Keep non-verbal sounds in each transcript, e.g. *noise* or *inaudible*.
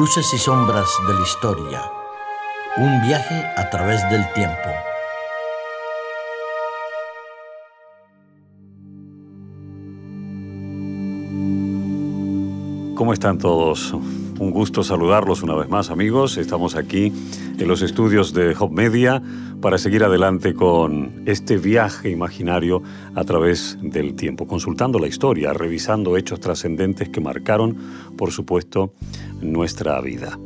Luces y sombras de la historia. Un viaje a través del tiempo. ¿Cómo están todos? Un gusto saludarlos una vez más, amigos. Estamos aquí en los estudios de Hop Media para seguir adelante con este viaje imaginario a través del tiempo, consultando la historia, revisando hechos trascendentes que marcaron, por supuesto, nuestra vida.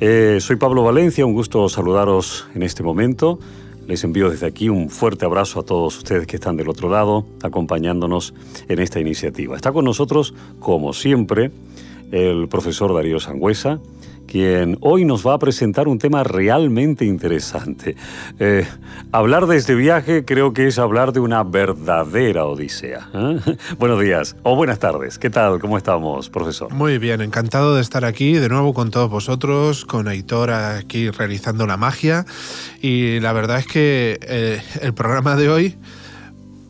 Eh, soy Pablo Valencia, un gusto saludaros en este momento. Les envío desde aquí un fuerte abrazo a todos ustedes que están del otro lado, acompañándonos en esta iniciativa. Está con nosotros, como siempre, el profesor Darío Sangüesa, quien hoy nos va a presentar un tema realmente interesante. Eh, hablar de este viaje creo que es hablar de una verdadera odisea. ¿eh? *laughs* Buenos días o buenas tardes. ¿Qué tal? ¿Cómo estamos, profesor? Muy bien, encantado de estar aquí de nuevo con todos vosotros, con Aitor aquí realizando la magia. Y la verdad es que eh, el programa de hoy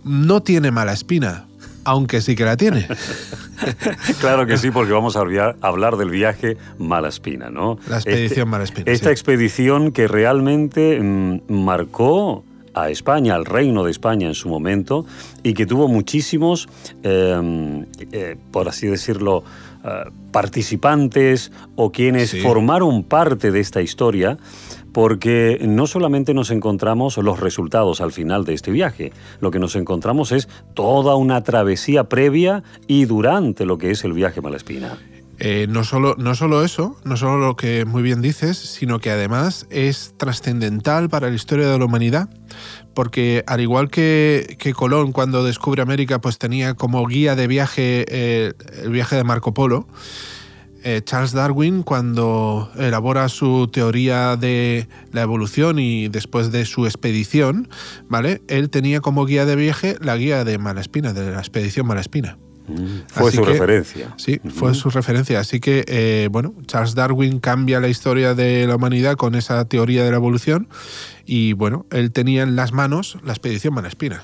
no tiene mala espina, aunque sí que la tiene. *laughs* *laughs* claro que sí, porque vamos a hablar del viaje Malaspina, ¿no? La expedición este, Malaspina. Esta expedición que realmente mm, marcó a España, al reino de España en su momento, y que tuvo muchísimos, em, eh, por así decirlo, eh, participantes o quienes formaron parte de esta historia porque no solamente nos encontramos los resultados al final de este viaje, lo que nos encontramos es toda una travesía previa y durante lo que es el viaje Malespina. Eh, no, solo, no solo eso, no solo lo que muy bien dices, sino que además es trascendental para la historia de la humanidad, porque al igual que, Colón cuando descubre América, pues tenía como guía de viaje eh, el viaje de Marco Polo, eh, Charles Darwin, cuando elabora su teoría de la evolución y después de su expedición, ¿vale? Él tenía como guía de viaje la guía de Malaspina, de la expedición Malaspina. Mm, fue su referencia. Sí, fue su referencia. Así que, eh, bueno, Charles Darwin cambia la historia de la humanidad con esa teoría de la evolución y, bueno, él tenía en las manos la expedición Malaspina.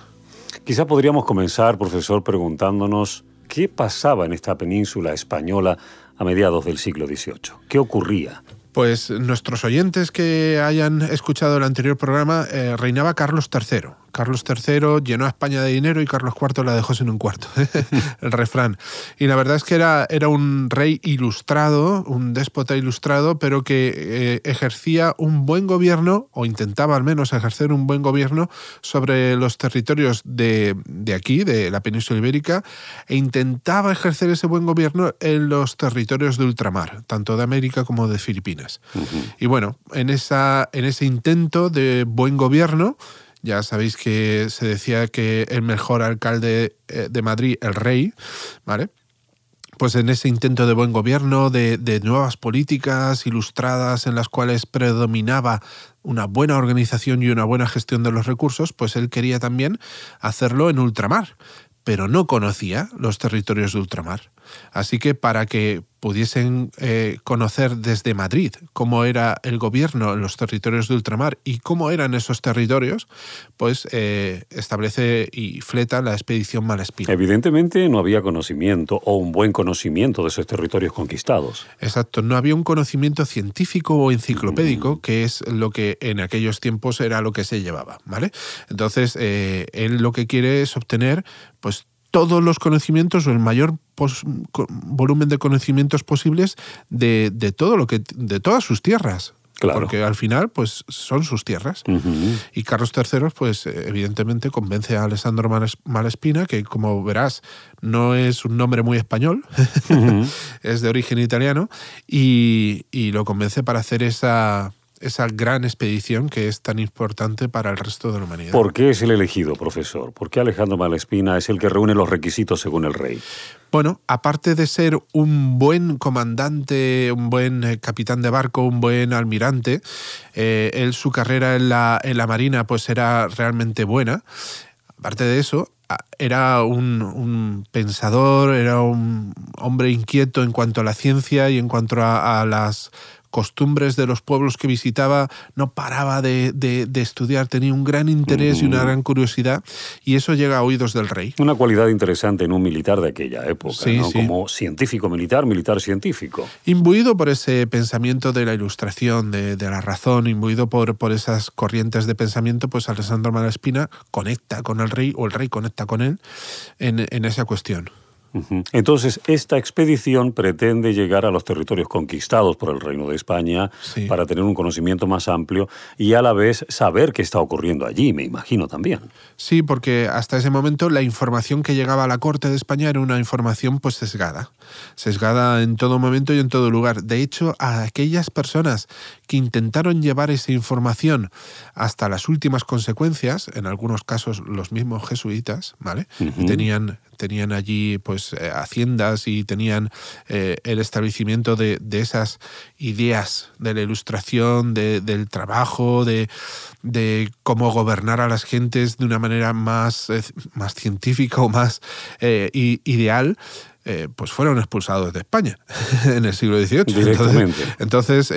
Quizá podríamos comenzar, profesor, preguntándonos qué pasaba en esta península española a mediados del siglo XVIII. ¿Qué ocurría? Pues nuestros oyentes que hayan escuchado el anterior programa, eh, reinaba Carlos III. Carlos III llenó a España de dinero y Carlos IV la dejó sin un cuarto. *laughs* el refrán. Y la verdad es que era, era un rey ilustrado, un déspota ilustrado, pero que eh, ejercía un buen gobierno, o intentaba al menos ejercer un buen gobierno sobre los territorios de, aquí, de la península ibérica, e intentaba ejercer ese buen gobierno en los territorios de ultramar, tanto de América como de Filipinas. Y bueno, en, esa, en ese intento de buen gobierno, ya sabéis que se decía que el mejor alcalde eh, de Madrid, el rey, ¿vale? Pues en ese intento de buen gobierno, de, de nuevas políticas ilustradas en las cuales predominaba una buena organización y una buena gestión de los recursos, pues él quería también hacerlo en ultramar, pero no conocía los territorios de ultramar. Así que para que pudiesen eh, conocer desde Madrid cómo era el gobierno en los territorios de ultramar y cómo eran esos territorios, pues eh, establece y fleta la expedición Malespina. Evidentemente no había conocimiento o un buen conocimiento de esos territorios conquistados. Exacto, no había un conocimiento científico o enciclopédico, mm. que es lo que en aquellos tiempos era lo que se llevaba, ¿vale? Entonces, eh, él lo que quiere es obtener pues todos los conocimientos o el mayor volumen de conocimientos posibles de, todo lo que de todas sus tierras. Claro. Porque al final, pues son sus tierras. Y Carlos III, pues evidentemente convence a Alessandro Malespina, que como verás, no es un nombre muy español, *laughs* es de origen italiano, y, y lo convence para hacer esa, esa gran expedición que es tan importante para el resto de la humanidad. ¿Por qué es el elegido, profesor? ¿Por qué Alejandro Malespina es el que reúne los requisitos según el rey? Bueno, aparte de ser un buen comandante, un buen eh, capitán de barco, un buen almirante, eh, él su carrera en la, en la Marina pues era realmente buena. Aparte de eso, era un, un, pensador, era un hombre inquieto en cuanto a la ciencia y en cuanto a, a las costumbres de los pueblos que visitaba, no paraba de, estudiar, tenía un gran interés y una gran curiosidad, y eso llega a oídos del rey. Una cualidad interesante en un militar de aquella época, como científico militar, militar científico. Imbuido por ese pensamiento de la ilustración, de, la razón, imbuido por, por esas corrientes de pensamiento, pues Alessandro Malaspina conecta con el rey, o el rey conecta con él, en, en esa cuestión. Entonces, esta expedición pretende llegar a los territorios conquistados por el Reino de España para tener un conocimiento más amplio y a la vez saber qué está ocurriendo allí, me imagino también. Sí, porque hasta ese momento la información que llegaba a la corte de España era una información pues sesgada, sesgada en todo momento y en todo lugar. De hecho, a aquellas personas que intentaron llevar esa información hasta las últimas consecuencias, en algunos casos los mismos jesuitas, ¿vale? Tenían tenían allí pues eh, haciendas y tenían eh, el establecimiento de, esas ideas de la ilustración, del trabajo, de, cómo gobernar a las gentes de una manera más, eh, más científica o más ideal. pues fueron expulsados de España *laughs* en el siglo XVIII. Directamente. Entonces,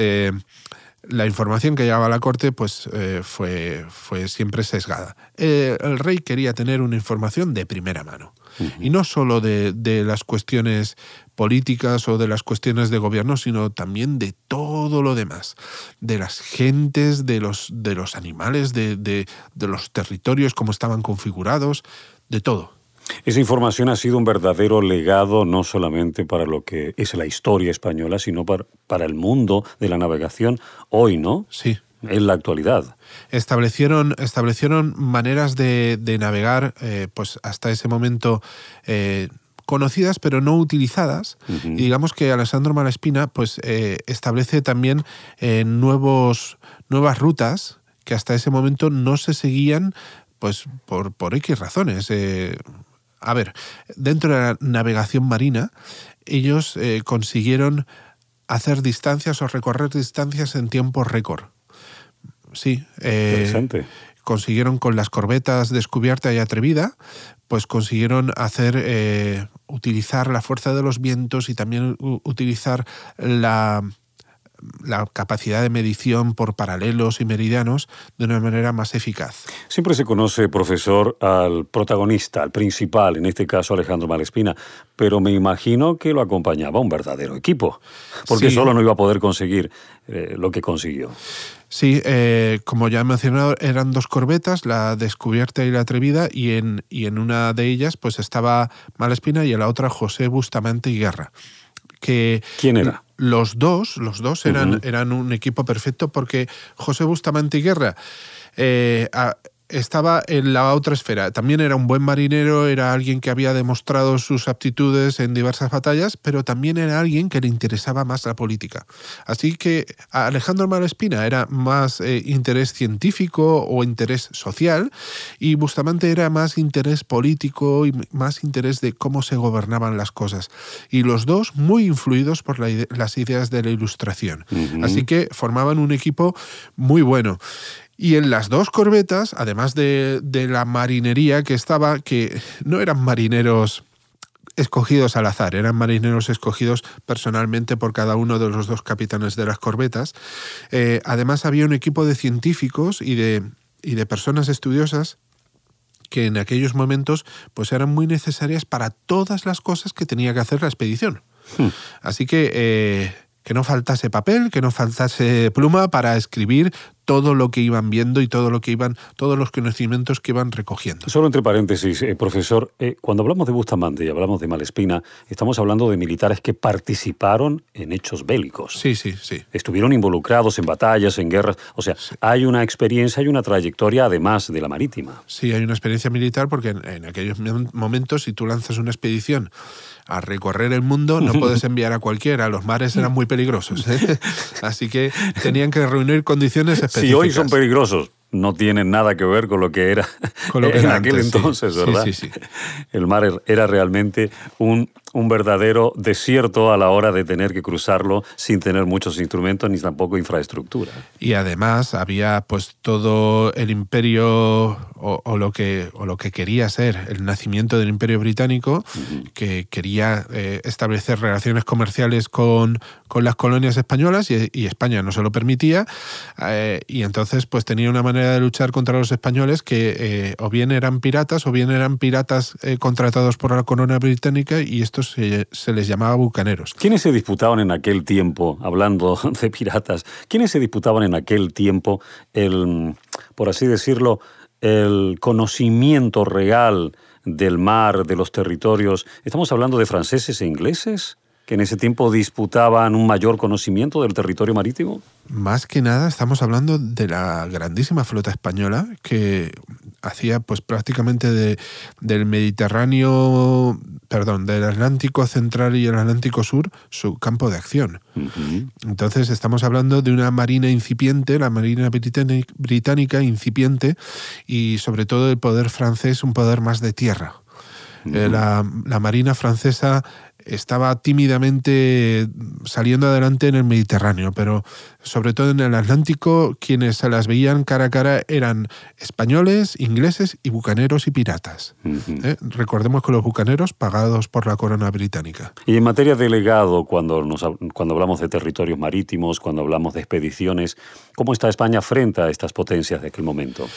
la información que llegaba a la corte pues, fue, fue siempre sesgada. el rey quería tener una información de primera mano. Y no solo de, las cuestiones políticas o de las cuestiones de gobierno, sino también de todo lo demás, de las gentes, de los, de los animales, de, de, los territorios, cómo estaban configurados, de todo. Esa información ha sido un verdadero legado no solamente para lo que es la historia española, sino para, para el mundo de la navegación hoy, ¿no? Sí en la actualidad. Establecieron, establecieron maneras de, navegar, eh, pues hasta ese momento eh, conocidas pero no utilizadas. Y digamos que Alessandro Malaspina pues, eh, establece también nuevos, nuevas rutas que hasta ese momento no se seguían pues, por, por X razones. A ver, dentro de la navegación marina, ellos consiguieron hacer distancias o recorrer distancias en tiempo récord sí. Eh, consiguieron con las corbetas descubierta y atrevida, pues consiguieron hacer, eh, utilizar la fuerza de los vientos y también utilizar la, la capacidad de medición por paralelos y meridianos de una manera más eficaz. Siempre se conoce, profesor, al protagonista, al principal, en este caso Alejandro Malespina, pero me imagino que lo acompañaba un verdadero equipo, porque solo no iba a poder conseguir eh, lo que consiguió. Sí, eh, como ya he mencionado, eran dos corbetas, la descubierta y la atrevida, y en, y en una de ellas pues estaba Malespina y en la otra José Bustamante y Guerra. Que ¿Quién era? Los dos, los dos eran, eran un equipo perfecto porque José Bustamante y Guerra eh, estaba en la otra esfera. También era un buen marinero, era alguien que había demostrado sus aptitudes en diversas batallas, pero también era alguien que le interesaba más la política. Así que Alejandro Malespina era más eh, interés científico o interés social y Bustamante era más interés político y más interés de cómo se gobernaban las cosas. Y los dos muy influidos por las ideas de la ilustración. Así que formaban un equipo muy bueno. Y en las dos corbetas, además de, la marinería que estaba, que no eran marineros escogidos al azar, eran marineros escogidos personalmente por cada uno de los dos capitanes de las corbetas. Eh, además había un equipo de científicos y de, y de personas estudiosas que en aquellos momentos pues eran muy necesarias para todas las cosas que tenía que hacer la expedición. Hmm. Así que eh, que no faltase papel, que no faltase pluma para escribir todo lo que iban viendo y todo lo que iban, todos los conocimientos que iban recogiendo. Solo entre paréntesis, eh, profesor, eh, cuando hablamos de Bustamante y hablamos de Malespina, estamos hablando de militares que participaron en hechos bélicos. Sí, sí, sí. Estuvieron involucrados en batallas, en guerras. O sea, hay una experiencia y una trayectoria además de la marítima. Sí, hay una experiencia militar porque en aquellos momentos, si tú lanzas una expedición a recorrer el mundo no *laughs* puedes enviar a cualquiera, los mares eran muy peligrosos. ¿eh? *laughs* Así que tenían que reunir condiciones específicas. Si hoy son peligrosos, no tienen nada que ver con lo que era en aquel entonces, ¿verdad? Sí, sí, El mar era realmente un, un verdadero desierto a la hora de tener que cruzarlo sin tener muchos instrumentos ni tampoco infraestructura. Y además había pues todo el imperio o, lo, que, o lo que quería ser el nacimiento del imperio británico, que quería eh, establecer relaciones comerciales con, con, las colonias españolas y, España no se lo permitía. Eh, y entonces pues tenía una manera de luchar contra los españoles que eh, o bien eran piratas o bien eran piratas contratados por la corona británica y estos se, se les llamaba bucaneros. ¿Quiénes se disputaban en aquel tiempo, hablando *laughs* de piratas, quiénes se disputaban en aquel tiempo el, por así decirlo, el conocimiento real del mar, de los territorios. ¿Estamos hablando de franceses e ingleses? que en ese tiempo disputaban un mayor conocimiento del territorio marítimo? Más que nada estamos hablando de la grandísima flota española que hacía pues prácticamente de, del Mediterráneo, perdón, del Atlántico Central y el Atlántico Sur su campo de acción. Entonces estamos hablando de una marina incipiente, la marina británica incipiente y sobre todo el poder francés un poder más de tierra. Eh, la, la, marina francesa estaba tímidamente saliendo adelante en el Mediterráneo, pero sobre todo en el Atlántico, quienes se las veían cara a cara eran españoles, ingleses y bucaneros y piratas. ¿Eh? Recordemos que los bucaneros pagados por la corona británica. Y en materia de legado, cuando, nos, cuando hablamos de territorios marítimos, cuando hablamos de expediciones, ¿cómo está España frente a estas potencias de aquel momento?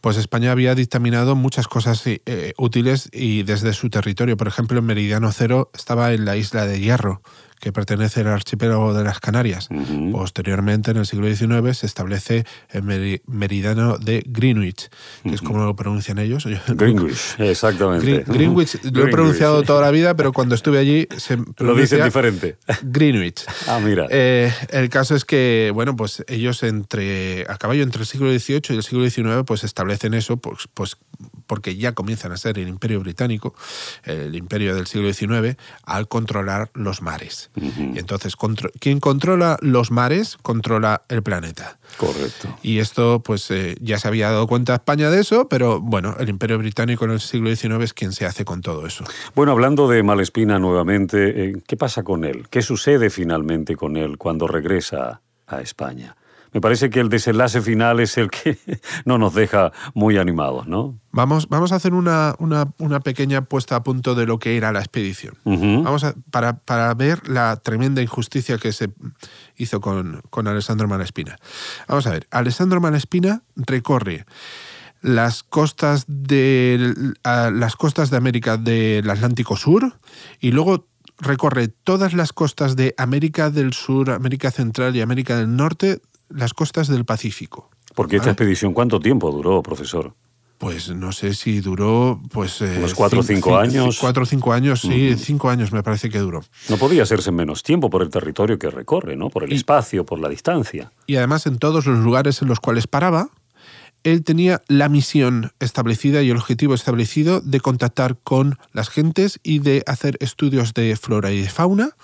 Pues España había dictaminado muchas cosas eh, útiles y desde su territorio. Por ejemplo, en Meridiano Cero estaba en la isla de Hierro, que pertenece al archipiélago de las Canarias. Posteriormente, en el siglo XIX, se establece el meridiano de Greenwich, que es como lo pronuncian ellos. *laughs* Greenwich, exactamente. Greenwich, lo he pronunciado toda la vida, pero cuando estuve allí se lo dicen diferente. Greenwich. *laughs* ah, mira. Eh, el caso es que, bueno, pues ellos entre a caballo entre el siglo XVIII y el siglo XIX, pues establecen eso, pues, pues porque ya comienzan a ser el imperio británico, el imperio del siglo XIX, al controlar los mares. Y entonces, quien controla los mares, controla el planeta. Correcto. Y esto, pues eh, ya se había dado cuenta España de eso, pero bueno, el imperio británico en el siglo XIX es quien se hace con todo eso. Bueno, hablando de Malespina nuevamente, eh, ¿qué pasa con él? ¿Qué sucede finalmente con él cuando regresa a España? Me parece que el desenlace final es el que *laughs* no nos deja muy animados, ¿no? Vamos, vamos a hacer una, una, pequeña puesta a punto de lo que era la expedición. Vamos a, para, para, ver la tremenda injusticia que se hizo con, con Alessandro Malespina. Vamos a ver, Alessandro Malespina recorre las costas de las costas de América del Atlántico Sur y luego recorre todas las costas de América del Sur, América Central y América del Norte las costas del Pacífico. Porque esta expedición, ¿cuánto tiempo duró, profesor? Pues no sé si duró, pues... Eh, ¿Unos cuatro o cinco, años? Cuatro o cinco años, sí, cinco años me parece que duró. No podía hacerse en menos tiempo por el territorio que recorre, ¿no? Por el espacio, por la distancia. Y además en todos los lugares en los cuales paraba, él tenía la misión establecida y el objetivo establecido de contactar con las gentes y de hacer estudios de flora y de fauna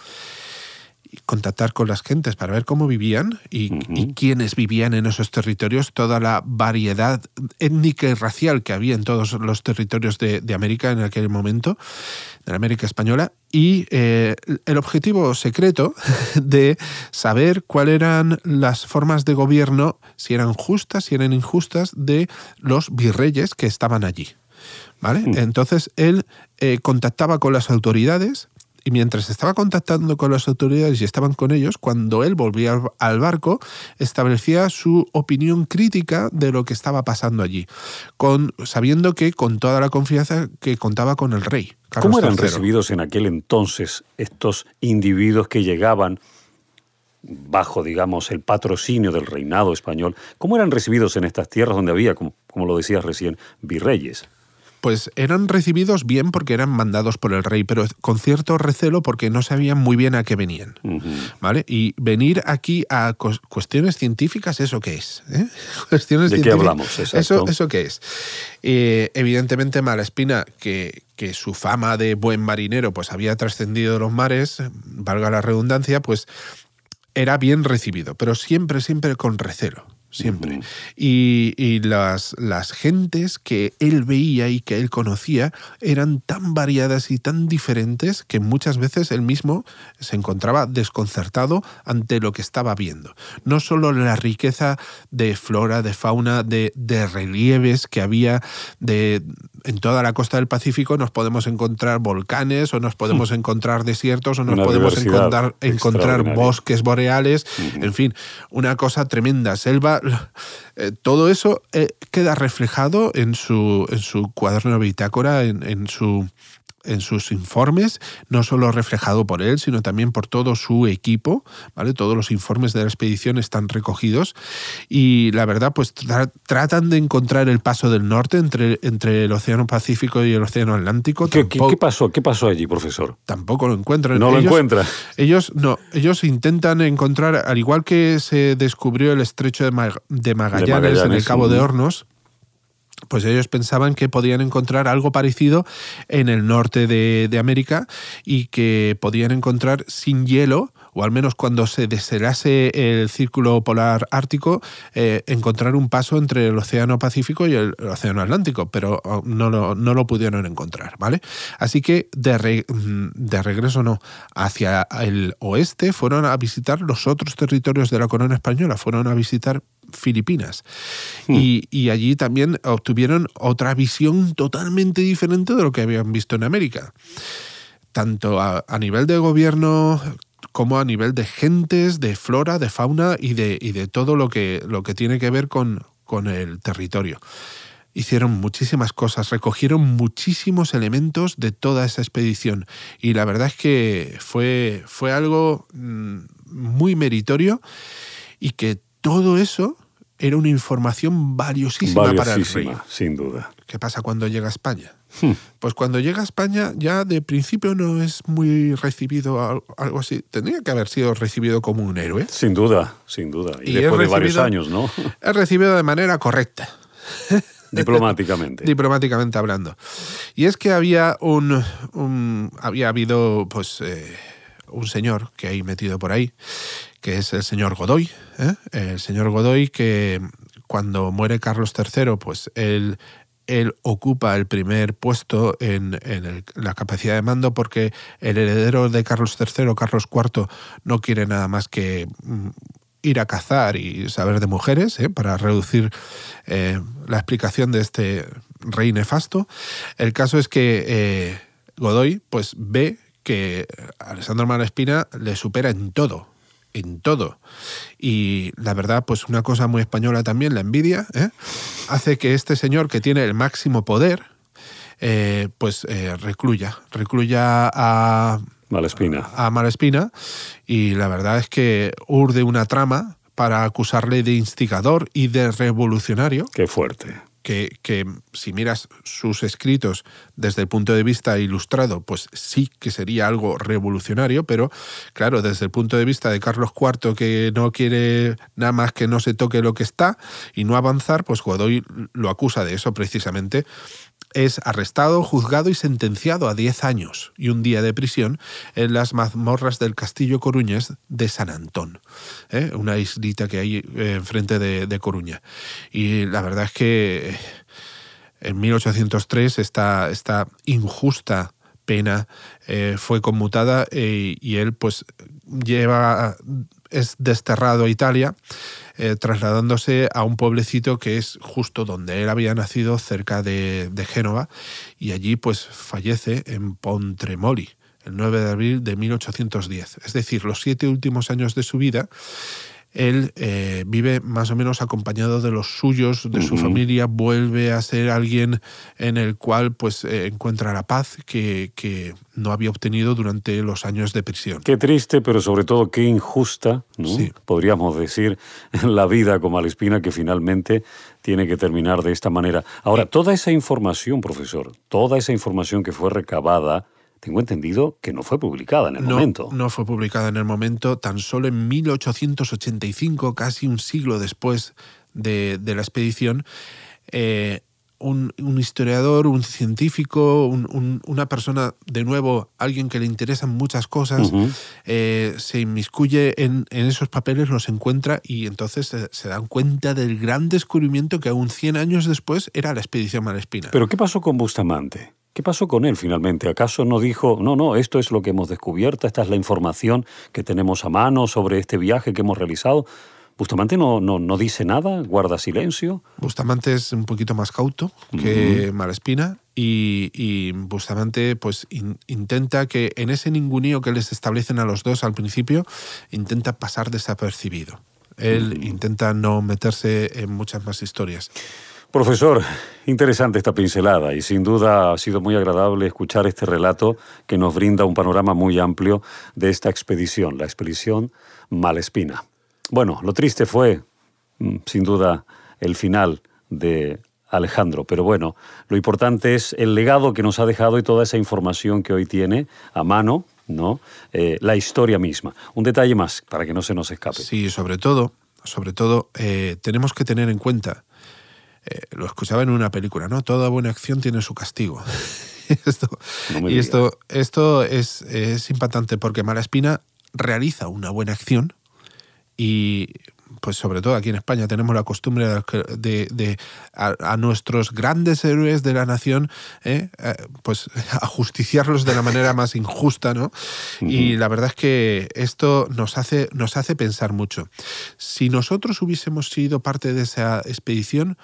contactar con las gentes para ver cómo vivían y, quiénes vivían en esos territorios, toda la variedad étnica y racial que había en todos los territorios de, América en aquel momento, de la América española, y eh, el objetivo secreto *laughs* de saber cuáles eran las formas de gobierno, si eran justas, si eran injustas, de los virreyes que estaban allí. ¿Vale? Mm. Entonces él eh, contactaba con las autoridades y mientras estaba contactando con las autoridades y estaban con ellos, cuando él volvía al barco, establecía su opinión crítica de lo que estaba pasando allí, con, sabiendo que con toda la confianza que contaba con el rey. ¿Cómo eran recibidos en aquel entonces estos individuos que llegaban bajo, digamos, el patrocinio del reinado español? ¿Cómo eran recibidos en estas tierras donde había, como, como lo decías recién, virreyes? Pues eran recibidos bien porque eran mandados por el rey, pero con cierto recelo porque no sabían muy bien a qué venían. ¿Vale? Y venir aquí a cuestiones científicas, ¿eso qué es? ¿Eh? *laughs* ¿De qué hablamos? Eso, ¿Eso qué es? Eh, evidentemente, Malespina, que, que su fama de buen marinero pues había trascendido los mares, valga la redundancia, pues era bien recibido, pero siempre, siempre con recelo. Siempre. Y, y las, las gentes que él veía y que él conocía eran tan variadas y tan diferentes que muchas veces él mismo se encontraba desconcertado ante lo que estaba viendo. No solo la riqueza de flora, de fauna, de, de relieves que había de, en toda la costa del Pacífico, nos podemos encontrar volcanes o nos podemos encontrar desiertos o nos Una podemos encontrar, encontrar bosques boreales, en fin, una cosa tremenda. Selva, eh, todo eso eh, queda reflejado en su, en su cuaderno de bitácora, en, en su en sus informes, no solo reflejado por él, sino también por todo su equipo, ¿vale? Todos los informes de la expedición están recogidos y la verdad, pues tra- tratan de encontrar el paso del norte entre, entre el Océano Pacífico y el Océano Atlántico. ¿Qué, qué- pasó? ¿Qué pasó allí, profesor? tampoco lo encuentran. No lo Ellos- encuentra. Ellos no, ellos intentan encontrar, al igual que se descubrió el estrecho de, Mag- de Magallanes, en el Cabo de. Hornos, pues ellos pensaban que podían encontrar algo parecido en el norte de, de América y que podían encontrar sin hielo, o al menos cuando se deshelase el círculo polar ártico, eh, encontrar un paso entre el Océano Pacífico y el, el Océano Atlántico, pero oh, no lo, no lo pudieron encontrar, ¿vale? Así que de, re- mm, de regreso no, hacia el oeste fueron a visitar los otros territorios de la corona española, fueron a visitar Filipinas. Y, y allí también obtuvieron otra visión totalmente diferente de lo que habían visto en América. Tanto a, a nivel de gobierno como a nivel de gentes, de flora, de fauna y de, y de todo lo que, lo que tiene que ver con, con el territorio. Hicieron muchísimas cosas, recogieron muchísimos elementos de toda esa expedición y la verdad es que fue, fue algo mm, muy meritorio y que todo eso era una información valiosísima, para el rey. Sin duda. ¿Qué pasa cuando llega a España? Hmm. Pues cuando llega a España ya de principio no es muy recibido al- algo así. Tendría que haber sido recibido como un héroe. Sin duda, sin duda. Y, Y después de varios años, ¿no? *laughs* Es recibido de manera correcta, *laughs* Diplomáticamente. *laughs* diplomáticamente hablando. Y es que había un, un- había habido pues eh, un señor que hay metido por ahí, que es el señor Godoy, ¿eh? el señor Godoy que cuando muere Carlos III, pues él él ocupa el primer puesto en, en el- la capacidad de mando porque el heredero de Carlos III, Carlos IV, no quiere nada más que mm, ir a cazar y saber de mujeres, ¿eh? para reducir eh, la explicación de este rey nefasto. El caso es que eh, Godoy pues, ve que Alessandro Malespina le supera en todo, en todo. Y la verdad, pues una cosa muy española también, la envidia, ¿eh? hace que este señor que tiene el máximo poder, eh, pues eh, recluya, recluya a, Malespina. a Malespina y la verdad es que urde una trama para acusarle de instigador y de revolucionario, Qué fuerte. Que, que si miras sus escritos desde el punto de vista ilustrado, pues sí que sería algo revolucionario, pero claro, desde el punto de vista de Carlos IV, que no quiere nada más que no se toque lo que está y no avanzar, pues Godoy lo acusa de eso precisamente. Es arrestado, juzgado y sentenciado a 10 años y un día de prisión en las mazmorras del castillo coruñés de San Antón, ¿eh? una islita que hay eh, enfrente de, de Coruña. Y la verdad es que eh, en 1803 esta, esta injusta pena fue conmutada y él pues lleva es desterrado a Italia eh, trasladándose a un pueblecito que es justo donde él había nacido cerca de, de Génova y allí pues fallece en Pontremoli el 9 de abril de 1810 es decir los siete últimos años de su vida él eh, vive más o menos acompañado de los suyos, de su familia, vuelve a ser alguien en el cual pues eh, encuentra la paz que, que no había obtenido durante los años de prisión. Qué triste, pero sobre todo qué injusta, ¿no? Sí. podríamos decir, *laughs* la vida con Malespina que finalmente tiene que terminar de esta manera. Ahora, toda esa información, profesor, toda esa información que fue recabada, tengo entendido que no fue publicada en el no, momento. no fue publicada en el momento, tan solo en 1885, casi un siglo después de, de la expedición, eh, un, historiador, un científico, una persona, de nuevo, alguien que le interesan muchas cosas, eh, se inmiscuye en, esos papeles, los encuentra y entonces se, se, dan cuenta del gran descubrimiento que aún 100 años después era la expedición Malespina. Pero ¿qué pasó con Bustamante? ¿Qué pasó con él finalmente? ¿Acaso no dijo, no, no, esto es lo que hemos descubierto, esta es la información que tenemos a mano sobre este viaje que hemos realizado? Bustamante no, no, no dice nada, guarda silencio. Bustamante es un poquito más cauto que Malespina y, Bustamante pues intenta que en ese ningunío que les establecen a los dos al principio, intenta pasar desapercibido. Él intenta no meterse en muchas más historias. Profesor, interesante esta pincelada y sin duda ha sido muy agradable escuchar este relato que nos brinda un panorama muy amplio de esta expedición, la expedición Malespina. Bueno, lo triste fue, mm, sin duda, el final de Alejandro, pero bueno, lo importante es el legado que nos ha dejado y toda esa información que hoy tiene a mano, ¿no? Eh, la historia misma. Un detalle más para que no se nos escape. Sí, sobre todo, sobre todo, eh, tenemos que tener en cuenta eh, lo escuchaba en una película, ¿no? Toda buena acción tiene su castigo. *laughs* y esto, esto es, es impactante porque Malaspina realiza una buena acción y pues sobre todo aquí en España tenemos la costumbre de, de, a, nuestros grandes héroes de la nación, ¿eh? Eh, pues *laughs* ajusticiarlos de la manera más injusta, ¿no? Y la verdad es que esto nos hace, nos hace pensar mucho. Si nosotros hubiésemos sido parte de esa expedición,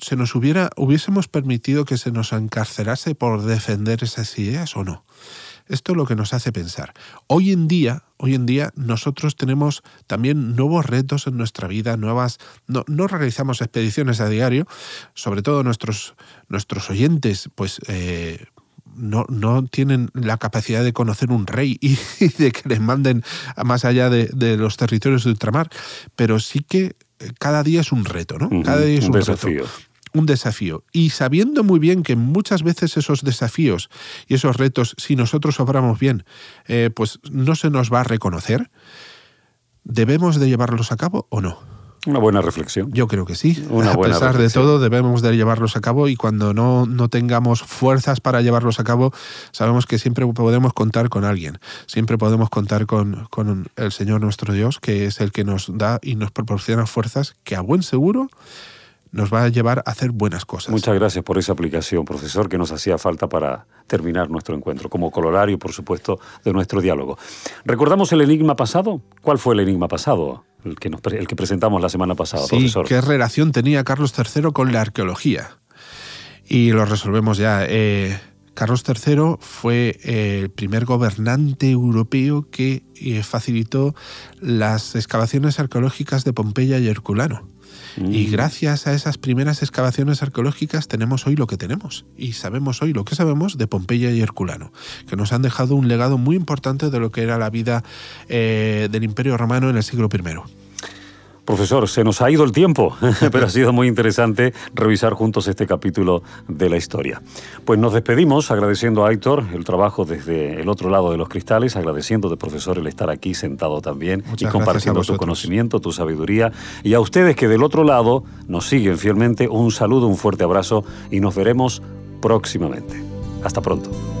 se nos hubiera, hubiésemos permitido que se nos encarcelase por defender esas ideas o no. Esto es lo que nos hace pensar. Hoy en día, hoy en día nosotros tenemos también nuevos retos en nuestra vida, nuevas. No, realizamos expediciones a diario, sobre todo nuestros, nuestros oyentes, pues eh, no, no, tienen la capacidad de conocer un rey y, *laughs* de que les manden más allá de, de, los territorios de ultramar, pero sí que eh, cada día es un reto, ¿no? Cada día es un, desafío un desafío. Y sabiendo muy bien que muchas veces esos desafíos y esos retos, si nosotros obramos bien, eh, pues no se nos va a reconocer, ¿debemos de llevarlos a cabo o no? Una buena reflexión. Yo creo que sí. a pesar de todo, debemos de llevarlos a cabo y cuando no, no tengamos fuerzas para llevarlos a cabo, sabemos que siempre podemos contar con alguien. Siempre podemos contar con, con el Señor nuestro Dios, que es el que nos da y nos proporciona fuerzas que a buen seguro nos va a llevar a hacer buenas cosas. Muchas gracias por esa aplicación, profesor, que nos hacía falta para terminar nuestro encuentro, como colorario, por supuesto, de nuestro diálogo. ¿Recordamos el enigma pasado? ¿Cuál fue el enigma pasado? El que, el que presentamos la semana pasada, sí, profesor. ¿Qué relación tenía Carlos III con la arqueología? Y lo resolvemos ya. Eh, Carlos III fue el primer gobernante europeo que eh, facilitó las excavaciones arqueológicas de Pompeya y Herculano. Y mm. gracias a esas primeras excavaciones arqueológicas tenemos hoy lo que tenemos. Y sabemos hoy lo que sabemos de Pompeya y Herculano, que nos han dejado un legado muy importante de lo que era la vida eh, del Imperio Romano en el siglo I. Profesor, se nos ha ido el tiempo, *laughs* pero ha sido muy interesante revisar juntos este capítulo de la historia. Pues nos despedimos agradeciendo a Aitor el trabajo desde el otro lado de los cristales, agradeciendo de profesor el estar aquí sentado también y compartiendo tu conocimiento, tu sabiduría. Y a ustedes que del otro lado nos siguen fielmente, un saludo, un fuerte abrazo y nos veremos próximamente. Hasta pronto.